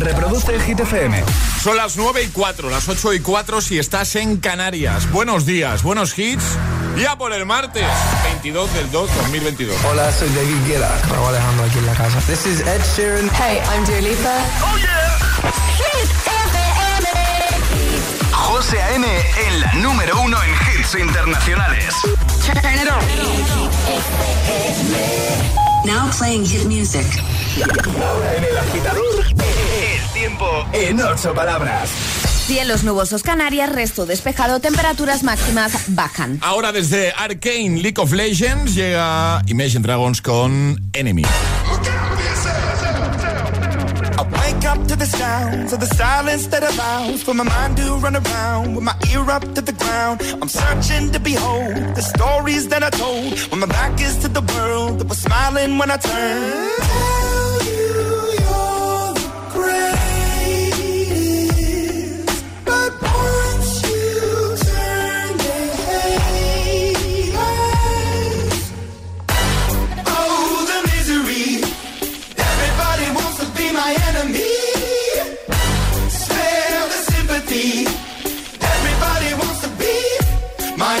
Reproduce el Hit FM. Son las 9 y 4, las 8 y 4 si estás en Canarias. Buenos días, buenos hits. Ya por el martes, 22 del 2 2022. Hola, soy David Guetta. Raúl Alejandro aquí en la casa. This is Ed Sheeran. Hey, I'm Dua Lipa. Oh yeah. Hit FM. José A.M. en la número uno en hits internacionales. Turn it on. Now playing hit music. Ahora en el agitador, tiempo en ocho palabras. Cielos nubosos Canarias, resto despejado, temperaturas máximas bajan. Ahora desde Arcane League of Legends llega Imagine Dragons con Enemy. I wake up to the sounds of the silence that allows for my mind to run around with my ear up to the ground. I'm searching to behold the stories that I told when my back is to the world that was smiling when I turned.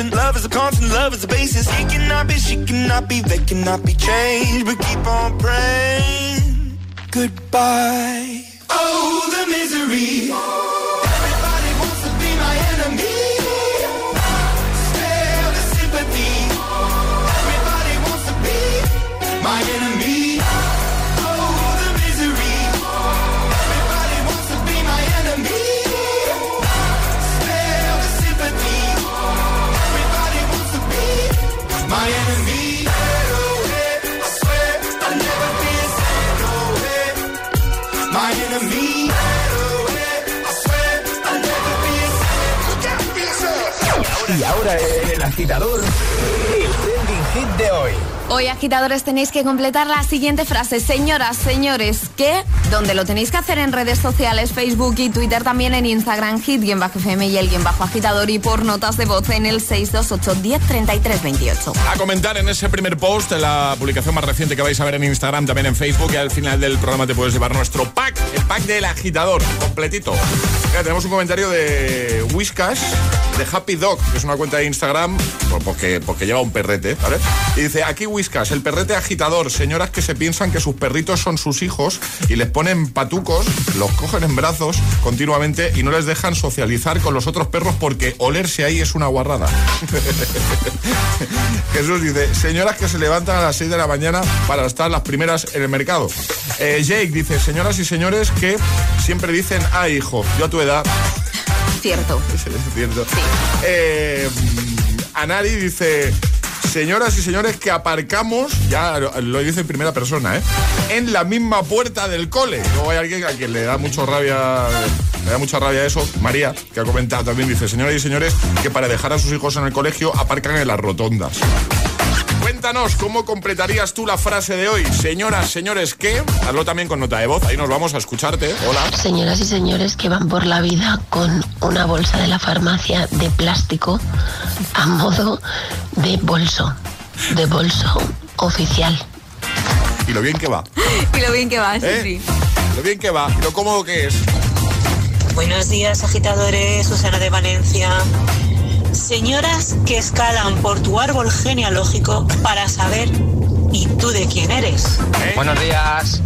Love is. Love is a constant. Love is a basis. He cannot be, she cannot be, they cannot be changed. But keep on praying. Goodbye. Agitador, el trending hit de hoy. Hoy, agitadores, tenéis que completar la siguiente frase. Señoras, señores, ¿qué? Donde lo tenéis que hacer en redes sociales, Facebook y Twitter, también en Instagram, hit-fm y el guion bajo agitador y por notas de voz en el 628 10 33 28. A comentar en ese primer post, en la publicación más reciente que vais a ver en Instagram, también en Facebook, y al final del programa te puedes llevar nuestro pack, el pack del agitador, completito. Tenemos un comentario de Whiskas, de Happy Dog, que es una cuenta de Instagram, pues porque, porque lleva un perrete, ¿vale? Y dice, aquí Whiskas, el perrete agitador, señoras que se piensan que sus perritos son sus hijos y les ponen patucos, los cogen en brazos continuamente y no les dejan socializar con los otros perros porque olerse ahí es una guarrada. Jesús dice, señoras que se levantan a las 6 de la mañana para estar las primeras en el mercado. Eh, Jake dice, señoras y señores que siempre dicen, ah, hijo, yo a tu edad... Cierto. Es cierto. Eh, Anari dice, señoras y señores que aparcamos, ya lo, dice en primera persona, ¿eh? en la misma puerta del cole. Luego hay alguien a quien le da mucho rabia, le da mucha rabia eso, María, que ha comentado también, dice, señoras y señores, que para dejar a sus hijos en el colegio aparcan en las rotondas. Cuéntanos cómo completarías tú la frase de hoy. Señoras, señores, ¿qué? Hazlo también con nota de voz. Ahí nos vamos a escucharte. Hola. Señoras y señores que van por la vida con una bolsa de la farmacia de plástico a modo de bolso. de bolso oficial. Y lo bien que va. Y lo bien que va, sí, ¿eh? sí. Lo bien que va, y lo cómodo que es. Buenos días, agitadores. Susana de Valencia. Señoras que escalan por tu árbol genealógico para saber ¿y tú de quién eres? ¿eh? Buenos días.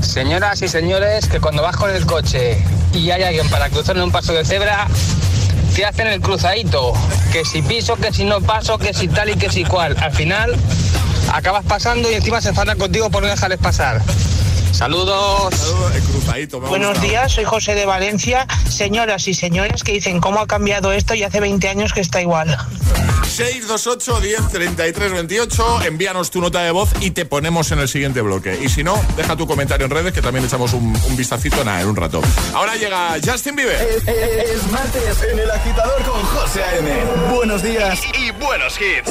Señoras y señores, que cuando vas con el coche y hay alguien para cruzar en un paso de cebra, te hacen el cruzadito. Que si piso, que si no paso, que si tal y que si cual. Al final, acabas pasando y encima se enfadan contigo por no dejarles pasar. Saludos. Saludos, el cruzadito. Buenos días, soy José de Valencia. Señoras y señores que dicen cómo ha cambiado esto y hace 20 años que está igual. 628 10 33 28. Envíanos tu nota de voz y te ponemos en el siguiente bloque. Y si no, deja tu comentario en redes que también echamos un, un vistacito nada, en un rato. Ahora llega Justin Bieber. Es, es- es martes en el agitador con José A.M. Buenos días y, y buenos hits.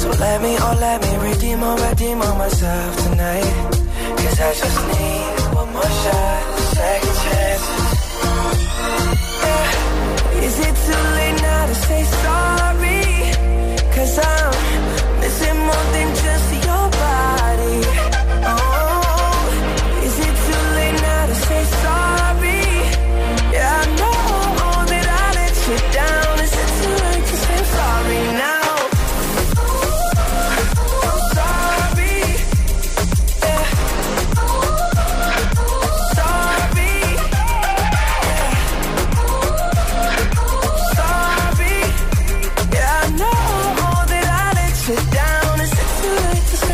So let me, oh let me redeem or redeem on myself tonight Cause I just need one more shot, second chances yeah. Is it too late now to say sorry? Cause I'm missing more than just your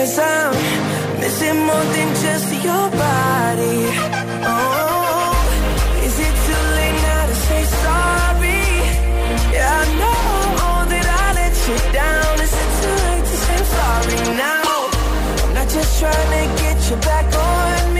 Cause I'm missing more than just your body. Oh, is it too late now to say sorry? Yeah, I know that I let you down. Is it too late to say sorry now? I'm not just trying to get you back on me.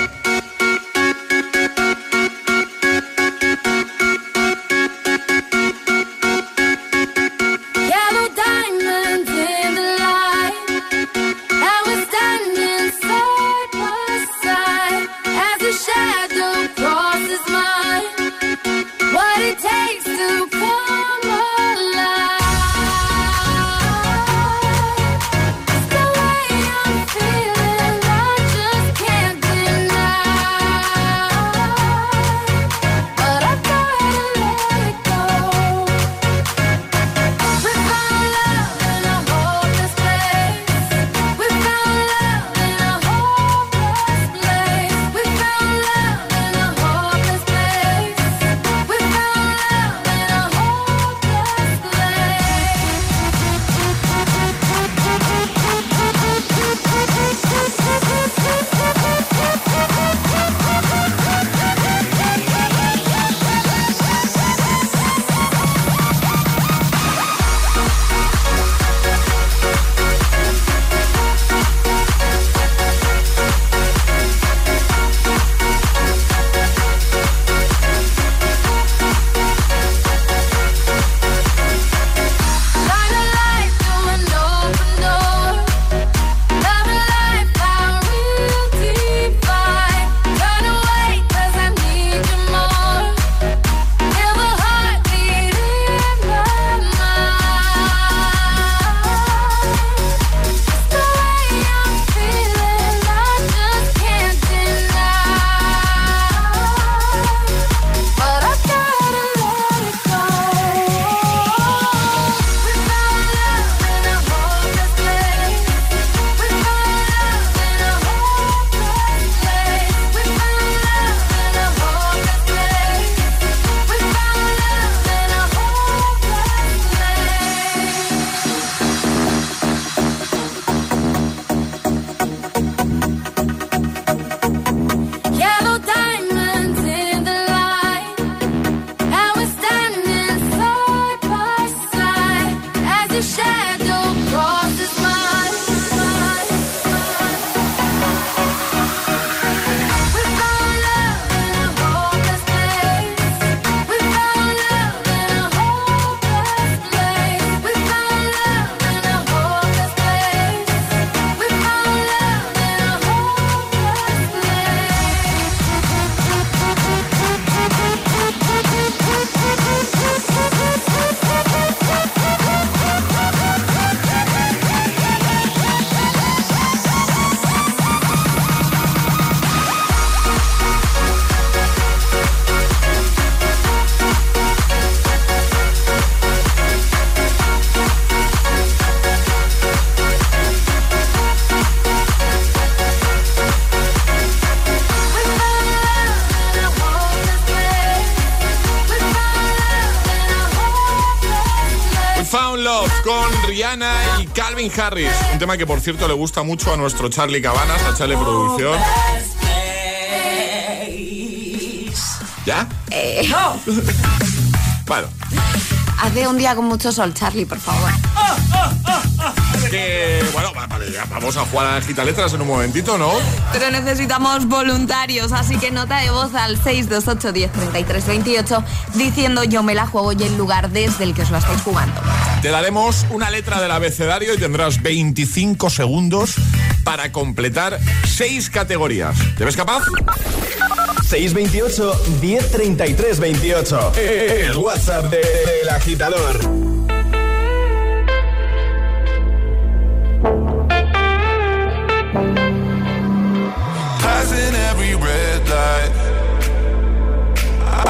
Calvin Harris. Un tema que, por cierto, le gusta mucho a nuestro Charlie Cabanas, a Charlie Producción. ¿Ya? Eh, No. bueno, hace un día con mucho sol, Charlie, por favor. Que, bueno, va- vale, ya vamos a jugar a las letras en un momentito, ¿no? Pero necesitamos voluntarios, así que nota de voz al 628 10 33 28 diciendo yo me la juego y el lugar desde el que os la estáis jugando. Te daremos una letra del abecedario y tendrás 25 segundos para completar seis categorías. ¿Te ves capaz? 628 1033 28. El WhatsApp de- del agitador.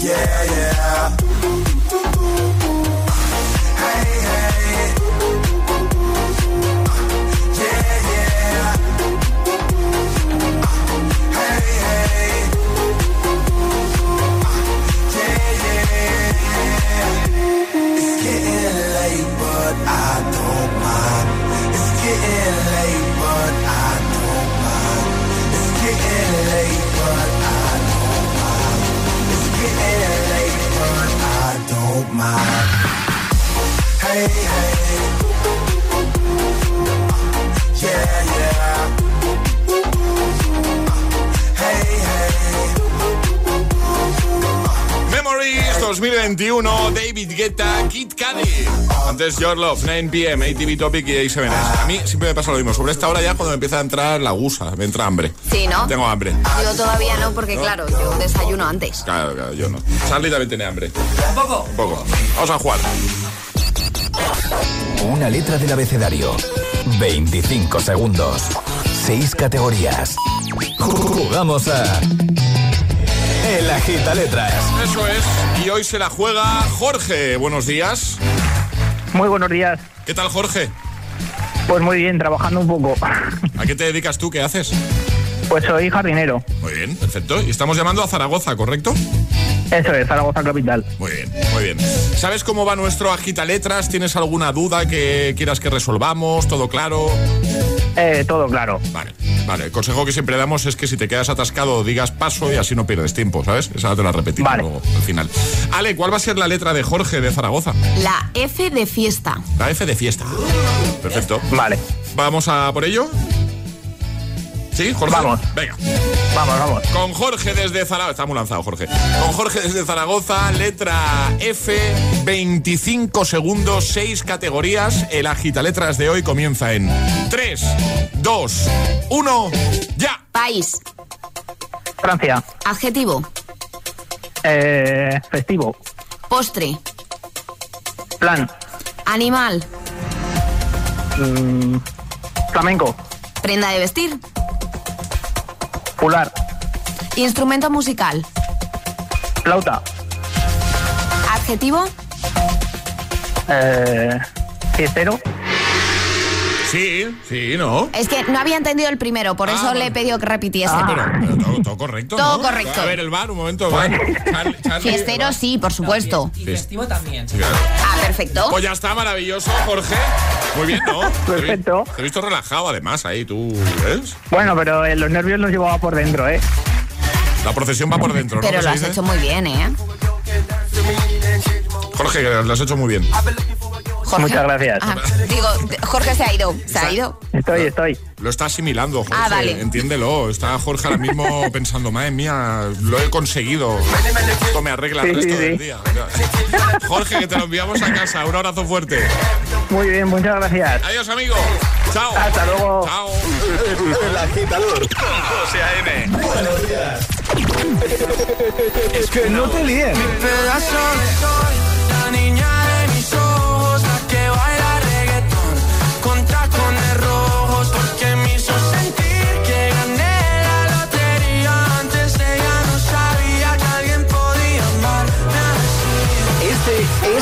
Yeah, yeah. Hey, hey. 2021, David Guetta, Kid Cudi. Antes Your Love, 9 pm, ATV Topic y A7S. A mí siempre me pasa lo mismo. Sobre esta hora ya cuando me empieza a entrar la gusa, me entra hambre. Sí, ¿no? Tengo hambre. Yo todavía no, porque claro, yo desayuno antes. Claro, claro, yo no. Charlie también tiene hambre. Un poco. Un poco. Vamos a jugar. Una letra del abecedario. 25 segundos. 6 categorías. Jugamos a. El Agita Letras. Eso es. Y hoy se la juega Jorge. Buenos días. Muy buenos días. ¿Qué tal, Jorge? Pues muy bien, trabajando un poco. ¿A qué te dedicas tú? ¿Qué haces? Pues soy jardinero. Muy bien, perfecto. Y estamos llamando a Zaragoza, ¿correcto? Eso es, Zaragoza Capital. Muy bien, muy bien. ¿Sabes cómo va nuestro agita letras? ¿Tienes alguna duda que quieras que resolvamos? ¿Todo claro? Eh, todo claro. Vale, vale. El consejo que siempre damos es que si te quedas atascado digas paso y así no pierdes tiempo, ¿sabes? Esa te la repetimos Vale. luego al final. Ale, ¿cuál va a ser la letra de Jorge de Zaragoza? La F de fiesta. La F de fiesta. Perfecto. Vale. ¿Vamos a por ello? ¿Sí, Jorge? Vamos. Venga. Vamos, vamos. Con Jorge desde Zaragoza. Está muy lanzado, Jorge. Con Jorge desde Zaragoza, letra F, 25 segundos, 6 categorías. El agita letras de hoy comienza en 3, 2, 1, ya. País. Francia. Adjetivo. Eh, festivo. Postre. Plan. Animal. Mm, flamenco. Prenda de vestir. Pular. Instrumento musical. Flauta. Adjetivo. Eh, fiestero. Sí, sí, ¿no? Es que no había entendido el primero, por eso le he pedido que repitiese. Ah, pero, pero todo, todo correcto. Todo ¿no? correcto. A ver, el bar, un momento, bar. Charlie- Charlie, Fiestero bar. sí, por supuesto. Y festivo también. Sí. Ah, perfecto. Pues ya está, maravilloso, Jorge. Muy bien, ¿no? Perfecto. Te he visto relajado, además, ahí, tú, ¿ves? Bueno, pero eh, los nervios los llevaba por dentro, ¿eh? La procesión va por dentro, ¿no? Pero ¿Qué lo has dice? hecho muy bien, ¿eh? Jorge, que lo has hecho muy bien. Jorge. Muchas gracias. Ah, digo, Jorge se ha ido. Se ha ido. Estoy, estoy. Lo está asimilando, Jorge. Ah, vale. Entiéndelo. Está Jorge ahora mismo pensando, madre mía, lo he conseguido. Esto me arregla el Sí, resto sí, del sí. día. Jorge, que te lo enviamos a casa. Un abrazo fuerte. Muy bien, muchas gracias. Adiós, amigo. Chao. Hasta luego. Chao. El agitador con José A.M. Buenos días. Es que no te líen. pedazo de sol,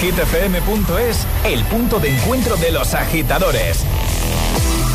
hitfm.es, el punto de encuentro de los agitadores?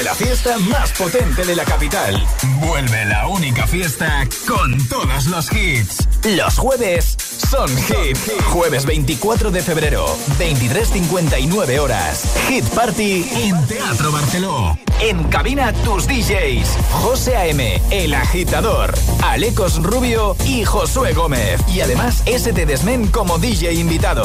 Vuelve la fiesta más potente de la capital. Vuelve la única fiesta con todos los hits. Los jueves son hit. Jueves 24 de febrero, 23.59 horas. Hit Party en Teatro Barceló. En cabina tus DJs. José A.M., El Agitador, Alecos Rubio y Josué Gómez. Y además ST Desmen como DJ invitado.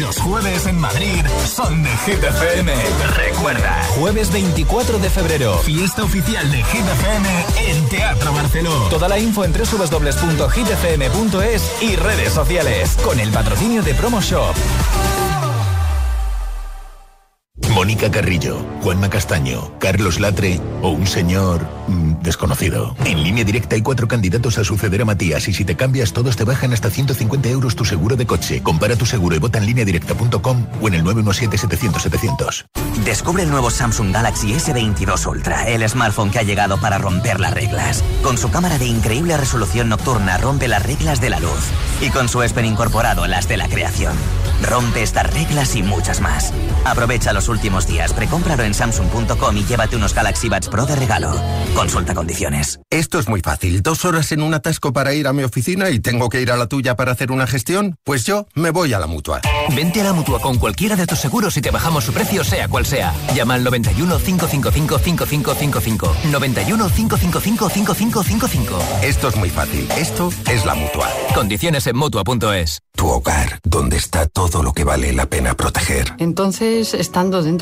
Los jueves en Madrid son de Hit FM. Recuerda, jueves 24 de febrero, fiesta oficial de Hit FM en Teatro Barceló. Toda la info en www.hitfm.es y redes sociales con el patrocinio de Promo Shop. Mónica Carrillo, Juanma Castaño, Carlos Latre o un señor mm, desconocido. En línea directa hay cuatro candidatos a suceder a Matías y si te cambias todos te bajan hasta 150 euros tu seguro de coche. Compara tu seguro y vota en línea directa.com o en el 917-700-700. Descubre el nuevo Samsung Galaxy S22 Ultra, el smartphone que ha llegado para romper las reglas. Con su cámara de increíble resolución nocturna rompe las reglas de la luz y con su ESPEN incorporado las de la creación. Rompe estas reglas y muchas más. Aprovecha los últimos días, precómpralo en samsung.com y llévate unos Galaxy Buds Pro de regalo. Consulta condiciones. Esto es muy fácil. Dos horas en un atasco para ir a mi oficina y tengo que ir a la tuya para hacer una gestión. Pues yo me voy a la mutua. Vente a la mutua con cualquiera de tus seguros y te bajamos su precio, sea cual sea. Llama al 91 555 5555. 91 555 5555. Esto es muy fácil. Esto es la mutua. Condiciones en mutua.es. Tu hogar, donde está todo lo que vale la pena proteger. Entonces, estando dentro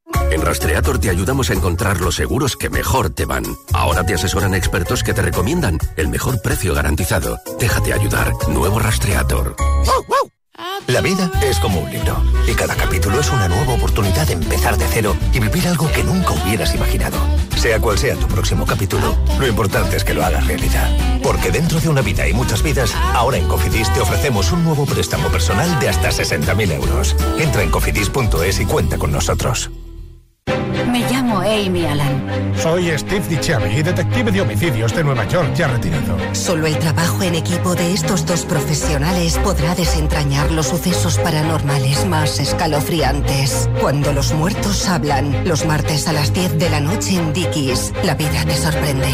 En Rastreator te ayudamos a encontrar los seguros que mejor te van. Ahora te asesoran expertos que te recomiendan el mejor precio garantizado. Déjate ayudar. Nuevo Rastreator. La vida es como un libro y cada capítulo es una nueva oportunidad de empezar de cero y vivir algo que nunca hubieras imaginado. Sea cual sea tu próximo capítulo, lo importante es que lo hagas realidad. Porque dentro de una vida y muchas vidas, ahora en Cofidis te ofrecemos un nuevo préstamo personal de hasta 60.000 euros. Entra en cofidis.es y cuenta con nosotros. Me llamo Amy Allen. Soy Steve DiChiavi, detective de homicidios de Nueva York, ya retirado. Solo el trabajo en equipo de estos dos profesionales podrá desentrañar los sucesos paranormales más escalofriantes. Cuando los muertos hablan, los martes a las 10 de la noche en Dickies, la vida te sorprende.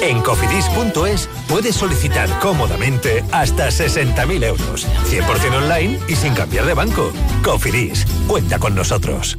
En cofidis.es puedes solicitar cómodamente hasta 60.000 euros, 100% online y sin cambiar de banco. Cofidis, cuenta con nosotros.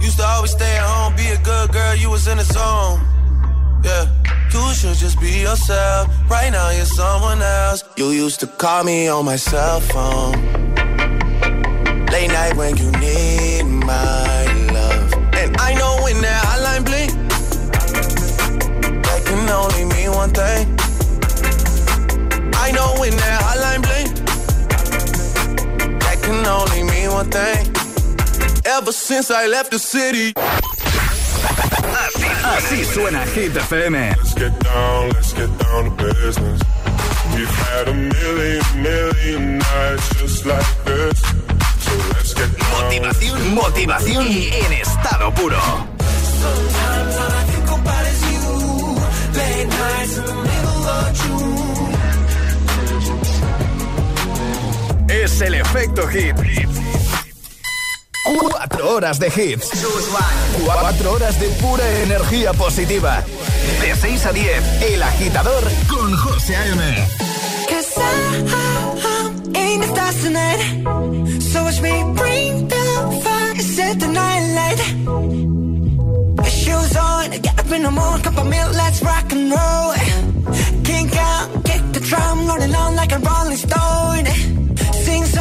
Used to always stay at home, be a good girl. You was in the zone. Yeah. You should just be yourself. Right now you're someone else. You used to call me on my cell phone. Late night when you need my love. And I know when that hotline blink, that can only mean one thing. I know when that hotline blink, that can only mean one thing. Ever since I left the city. Así suena Hit FM. Let's get down, let's get down to business. We've had a million, million nights just like this. So let's get down. Motivación, motivación en estado puro. Sometimes all I think about is you. Late nights in the middle of June. Es el efecto hit. Cuatro horas de hits. Cuatro horas de pura energía positiva. De 6 a 10, El Agitador con José A.M. Cause the stars tonight. So watch me bring the fire, set the night light. Shoes on, get up in the morning, cup of milk, let's rock and roll. Kink out, kick the drum, rolling on like a rolling stone.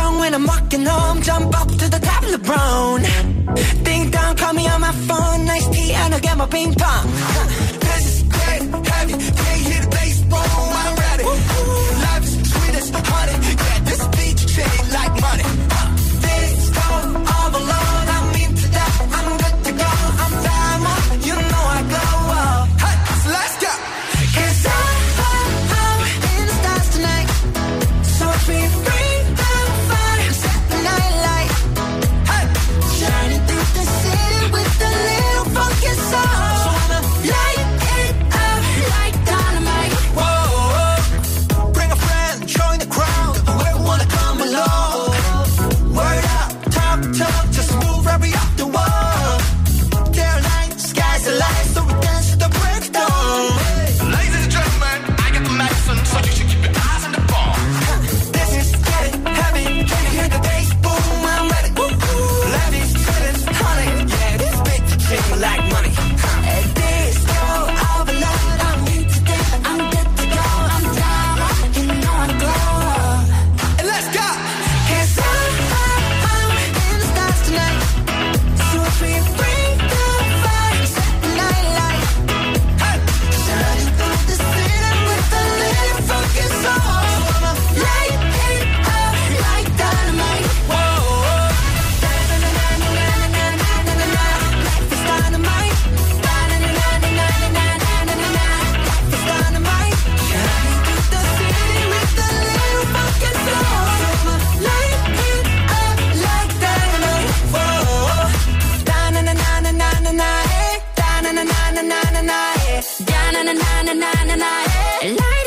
Song when I'm walking home, jump up to the top of the brown. Ding dong, call me on my phone, nice tea, and I'll get my ping pong. This is great, heavy, can't hear the bass, boom, I'm ready. Life is sweet as honey, yeah, this beat chain like money. na na na na na na na. Hey.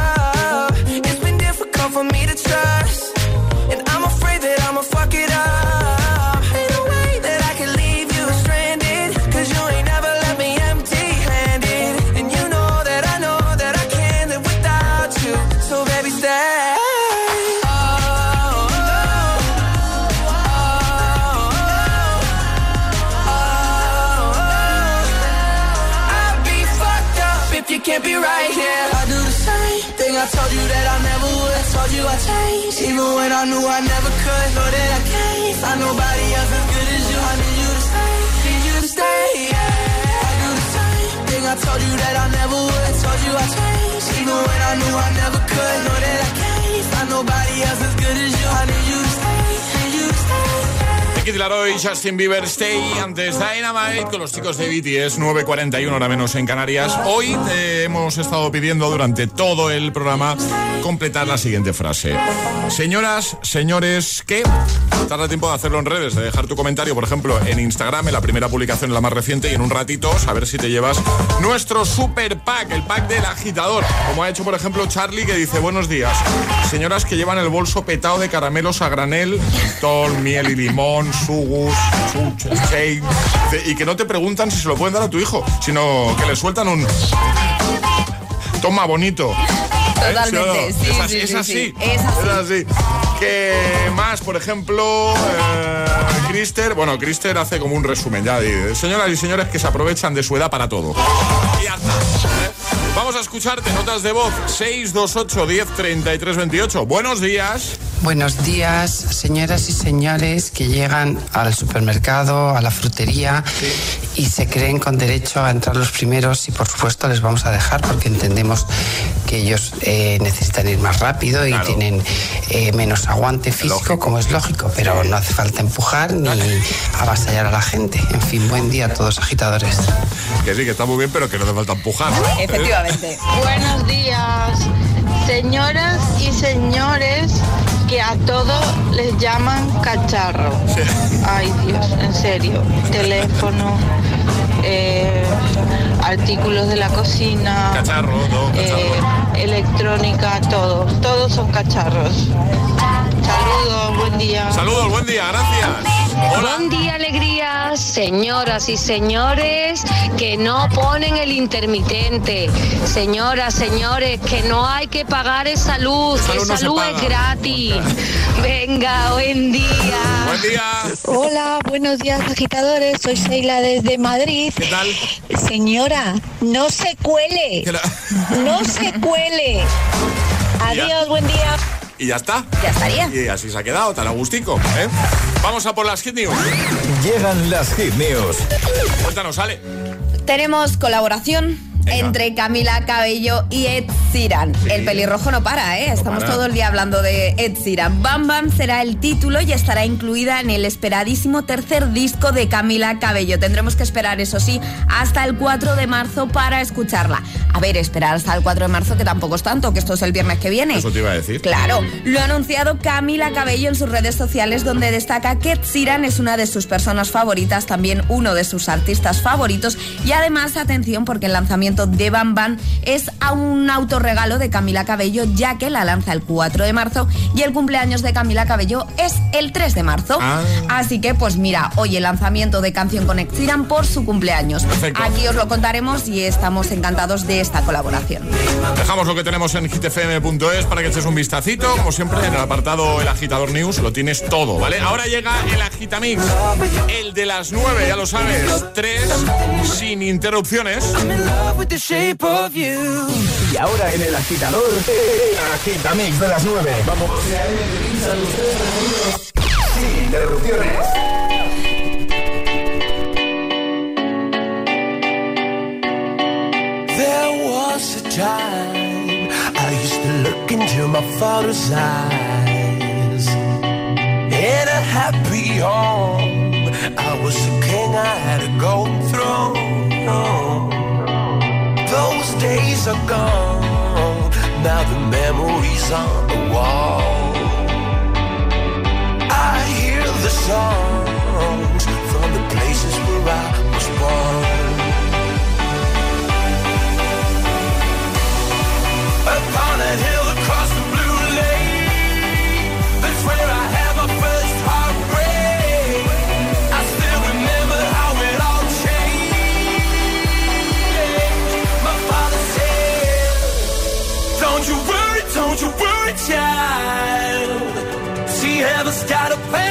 I knew I never could. Know that I can't find nobody else as good as you. I need you to stay, need you to stay. Yeah. I do the same thing I told you that I never would. Told you I changed, even when I knew I never could. Know that I can't find nobody else as good as you. I need you Nicky Laroi, Justin Bieber, Stay, antes Dynamite con los chicos de BTS, 9.41 hora menos en Canarias. Hoy te hemos estado pidiendo durante todo el programa completar la siguiente frase. Señoras, señores, ¿qué? Tarda tiempo de hacerlo en redes, de dejar tu comentario, por ejemplo, en Instagram, en la primera publicación, la más reciente, y en un ratito, saber si te llevas nuestro super pack, el pack del agitador. Como ha hecho, por ejemplo, Charlie, que dice, buenos días. Señoras que llevan el bolso petado de caramelos a granel, mentol, miel y limón, sugus, y que no te preguntan si se lo pueden dar a tu hijo, sino que le sueltan un... Toma, bonito. ¿Eh? Totalmente, es así, sí, es sí, así. es así. Es así. Que más, por ejemplo, eh, Crister, bueno, Crister hace como un resumen ya de señoras y señores que se aprovechan de su edad para todo. Vamos a escucharte, notas de voz 628 10 33 28. Buenos días. Buenos días, señoras y señores que llegan al supermercado, a la frutería y se creen con derecho a entrar los primeros y por supuesto les vamos a dejar porque entendemos que ellos eh, necesitan ir más rápido y tienen eh, menos aguante físico, como es lógico, pero no hace falta empujar ni avasallar a la gente. En fin, buen día a todos agitadores. Que sí, que está muy bien, pero que no hace falta empujar. Efectivamente. Buenos días, señoras y señores que a todos les llaman cacharro. Ay Dios, en serio. Teléfono, eh, artículos de la cocina, Cacharro, eh, electrónica, todo. Todos son cacharros. Saludos, buen día. Saludos, buen día, gracias. Buen día, alegrías, señoras y señores que no ponen el intermitente. Señoras, señores, que no hay que pagar esa luz, Esa luz no es gratis. Venga, buen día. Buen día. Hola, buenos días agitadores, soy Sheila desde Madrid. ¿Qué tal? Señora, no se cuele. No se cuele. Adiós, buen día. Y ya está. Ya estaría. Y así se ha quedado, tan agustico. ¿eh? Vamos a por las hit news. Llegan las hit news. Cuéntanos, Ale. Tenemos colaboración entre Camila Cabello y Ed Sheeran. El pelirrojo no para, ¿eh? Estamos todo el día hablando de Ed Sheeran. Bam Bam será el título y estará incluida en el esperadísimo tercer disco de Camila Cabello. Tendremos que esperar, eso sí, hasta el 4 de marzo para escucharla. A ver, esperar hasta el 4 de marzo, que tampoco es tanto, que esto es el viernes que viene. Eso te iba a decir. Claro, lo ha anunciado Camila Cabello en sus redes sociales, donde destaca que Ed Sheeran es una de sus personas favoritas, también uno de sus artistas favoritos y además, atención, porque el lanzamiento de Bam Bam es a un autorregalo de Camila Cabello, ya que la lanza el 4 de marzo y el cumpleaños de Camila Cabello es el 3 de marzo. Ah. Así que, pues mira, hoy el lanzamiento de Canción con Sheeran por su cumpleaños. Perfecto. Aquí os lo contaremos y estamos encantados de esta colaboración. Dejamos lo que tenemos en hitfm.es para que eches un vistacito. Como siempre, en el apartado El Agitador News lo tienes todo, ¿vale? Ahora llega el Agitamix, el de las 9, ya lo sabes. Tres sin interrupciones. Y ahora en el agitador, el agitamix de las 9. Vamos. Sin interrupciones. There was a time I used to look into my father's eyes. In a happy home, I was a king, I had a golden throne. Those days are gone, now the memories on the wall. I hear the songs child. See, heaven's got a plan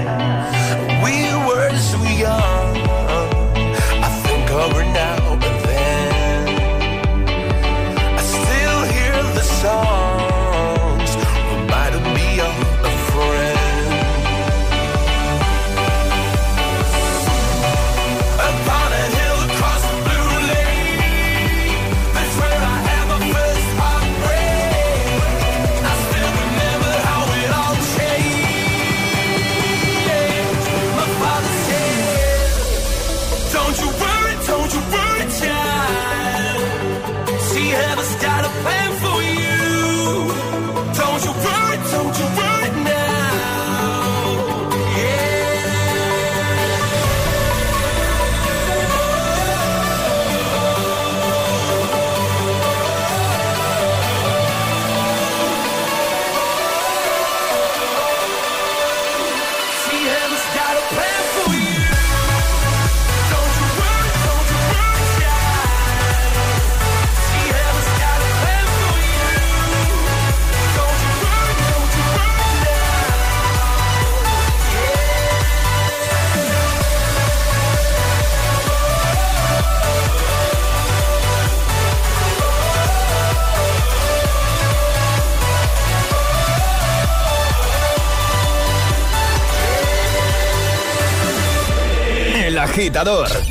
Agitador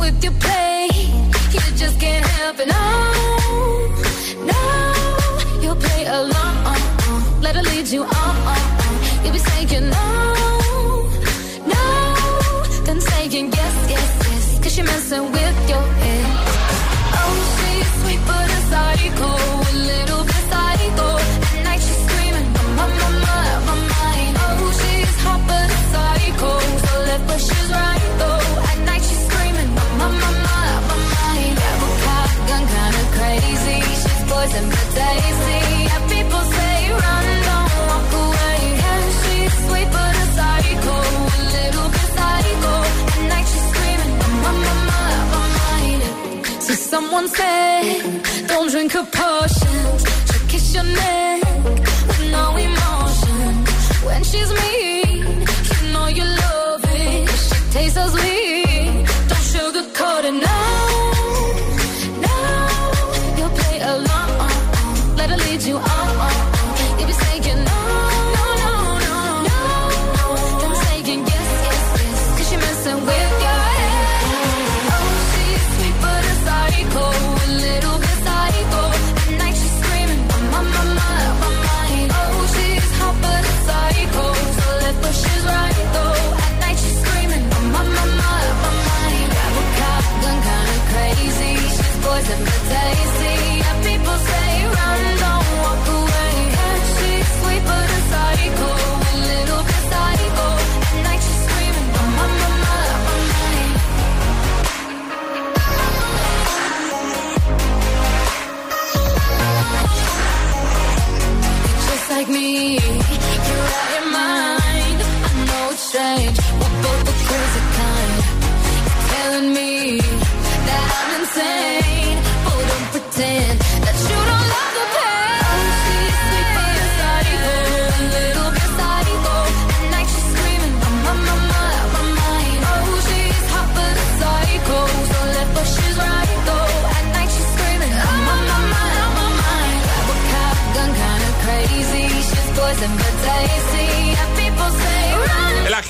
with your play. You just can't help it. No, no, you'll play along. Let lead you on. You'll be saying no, someone said, don't drink her potions. She'll kiss your neck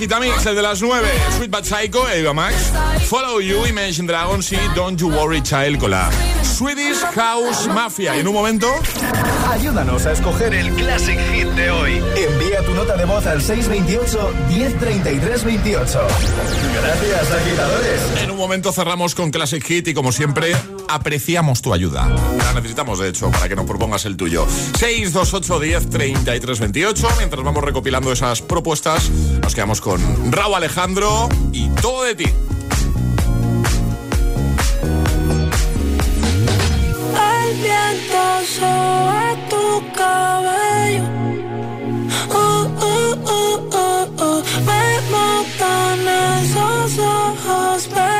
run. El de las 9, Sweet But Psycho, Eva Max, Follow You, Imagine Dragons y Don't You Worry Child con la Swedish House Mafia. Y en un momento... Ayúdanos a escoger el Classic Hit de hoy. Envía tu nota de voz al 628 1033 28. Gracias, agitadores. En un momento cerramos con Classic Hit y como siempre apreciamos tu ayuda. La necesitamos de hecho para que nos propongas el tuyo. 628 10 33 28. Mientras vamos recopilando esas propuestas, nos quedamos con Raúl Alejandro y todo de ti. El viento sobre tu cabello. Uh, uh, uh. Me matan esos ojos.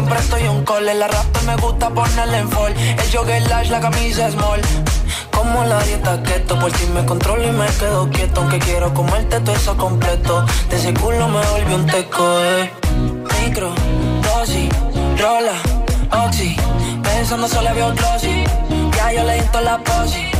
Siempre estoy un call. La rap me gusta ponerle en fall. El jogger lash, la camisa small. Como la dieta keto, por ti me controlo y me quedo quieto. Aunque quiero comerte todo eso completo. De ese culo me volvió un teco, eh. Micro, dosis, rola, oxi. Pensando solo veo glossy. Ya yo le la posi.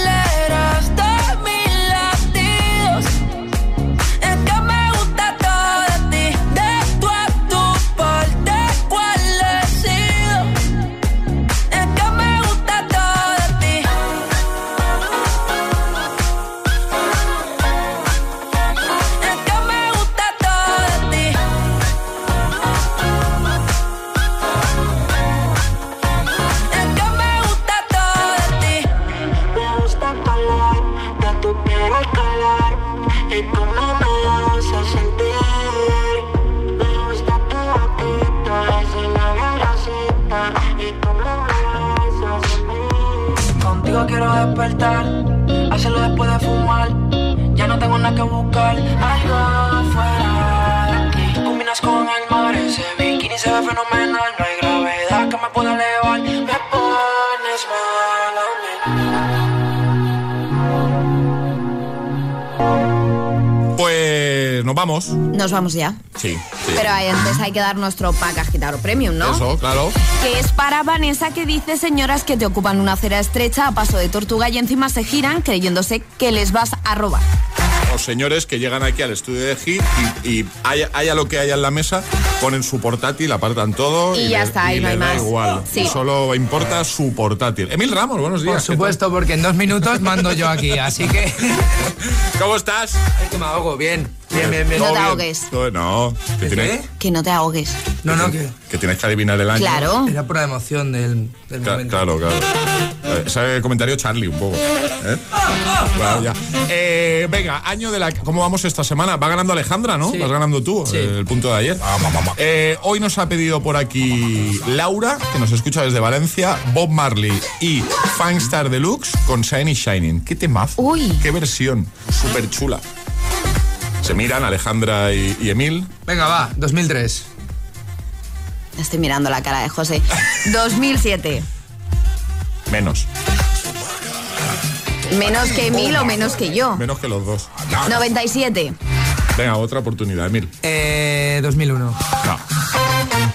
despertar, hacerlo después de fumar. Ya no tengo nada que buscar, algo fuera de aquí. Combinas con el mar, ese bikini se ve fenomenal. No hay gravedad que me pueda elevar, me pones mal a mí. Pues nos vamos. Nos vamos ya. Sí. Sí. Pero ahí antes hay que dar nuestro pack agitador premium, ¿no? Eso, claro. Que es para Vanessa que dice, señoras, que te ocupan una acera estrecha a paso de tortuga y encima se giran creyéndose que les vas a robar. Los señores que llegan aquí al estudio de Hit y, y haya, haya lo que haya en la mesa, ponen su portátil, apartan todo Y ya le- está, y no les hay da más. igual. Sí. Y Solo importa su portátil. Emil Ramos, buenos días. Por supuesto, porque en dos minutos mando yo aquí, así que. ¿Cómo estás? Ay, que me ahogo, bien. Bien, bien, bien. No te ahogues. Todo- No, que tienes, Que no te ahogues. No, no, que. que tienes que adivinar el año. Claro. Era por la emoción del, momento. Claro, claro. Eh, Ese comentario Charlie un poco. ¿eh? Ya. Eh, venga, año de la... ¿Cómo vamos esta semana? Va ganando Alejandra, ¿no? Sí. Vas ganando tú, Sí. eh, el punto de ayer. Eh, hoy nos ha pedido por aquí Laura, que nos escucha desde Valencia, Bob Marley y Fangstar Deluxe con Shiny Shining. ¿Qué temazo? Uy. Qué versión. Súper chula. Se miran Alejandra y, y Emil. Venga, va, 2003. Estoy mirando la cara de José. 2007. Menos. Menos que mil o menos que yo. Menos que los dos. 97. Venga, otra oportunidad, Emil. Eh, 2001. No.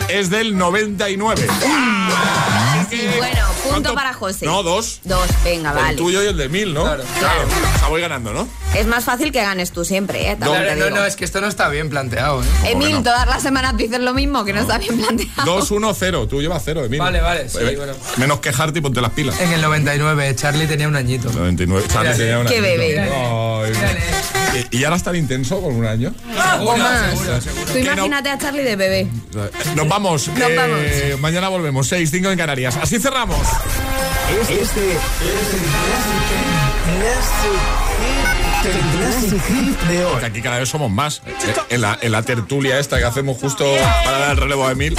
Es del 99. Así que- Bueno, punto ¿cuánto? para José. No, dos. Dos, venga, El vale. tuyo y el de mil, ¿no? Claro. O sea, voy ganando, ¿no? Es más fácil que ganes tú siempre, ¿eh? También Claro, no, digo. no, es que esto no está bien planteado, ¿eh? Emil, todas las semanas dices lo mismo, que no, está bien planteado. 2, 1, 0. Tú llevas 0, Emil. Vale, vale, sí, Eh, bueno. Menos quejarte y ponte las pilas. En el 99, Charlie tenía un añito. 99. Charlie Mírale. tenía una- Qué bebé. Ay, ¿Y y ahora es tan intenso con un año? O más. Tú no- imagínate a Charlie de bebé. Nos vamos. Nos Eh, Mañana volvemos. 6, 5 en Canarias. Así cerramos. Este es el Classic Hit de hoy. Porque aquí cada vez somos más. Eh, En la, en la tertulia esta que hacemos justo para dar el relevo a Emil.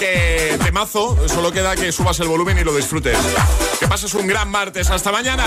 Que temazo, solo queda que subas el volumen y lo disfrutes. Que pases un gran martes. Hasta mañana.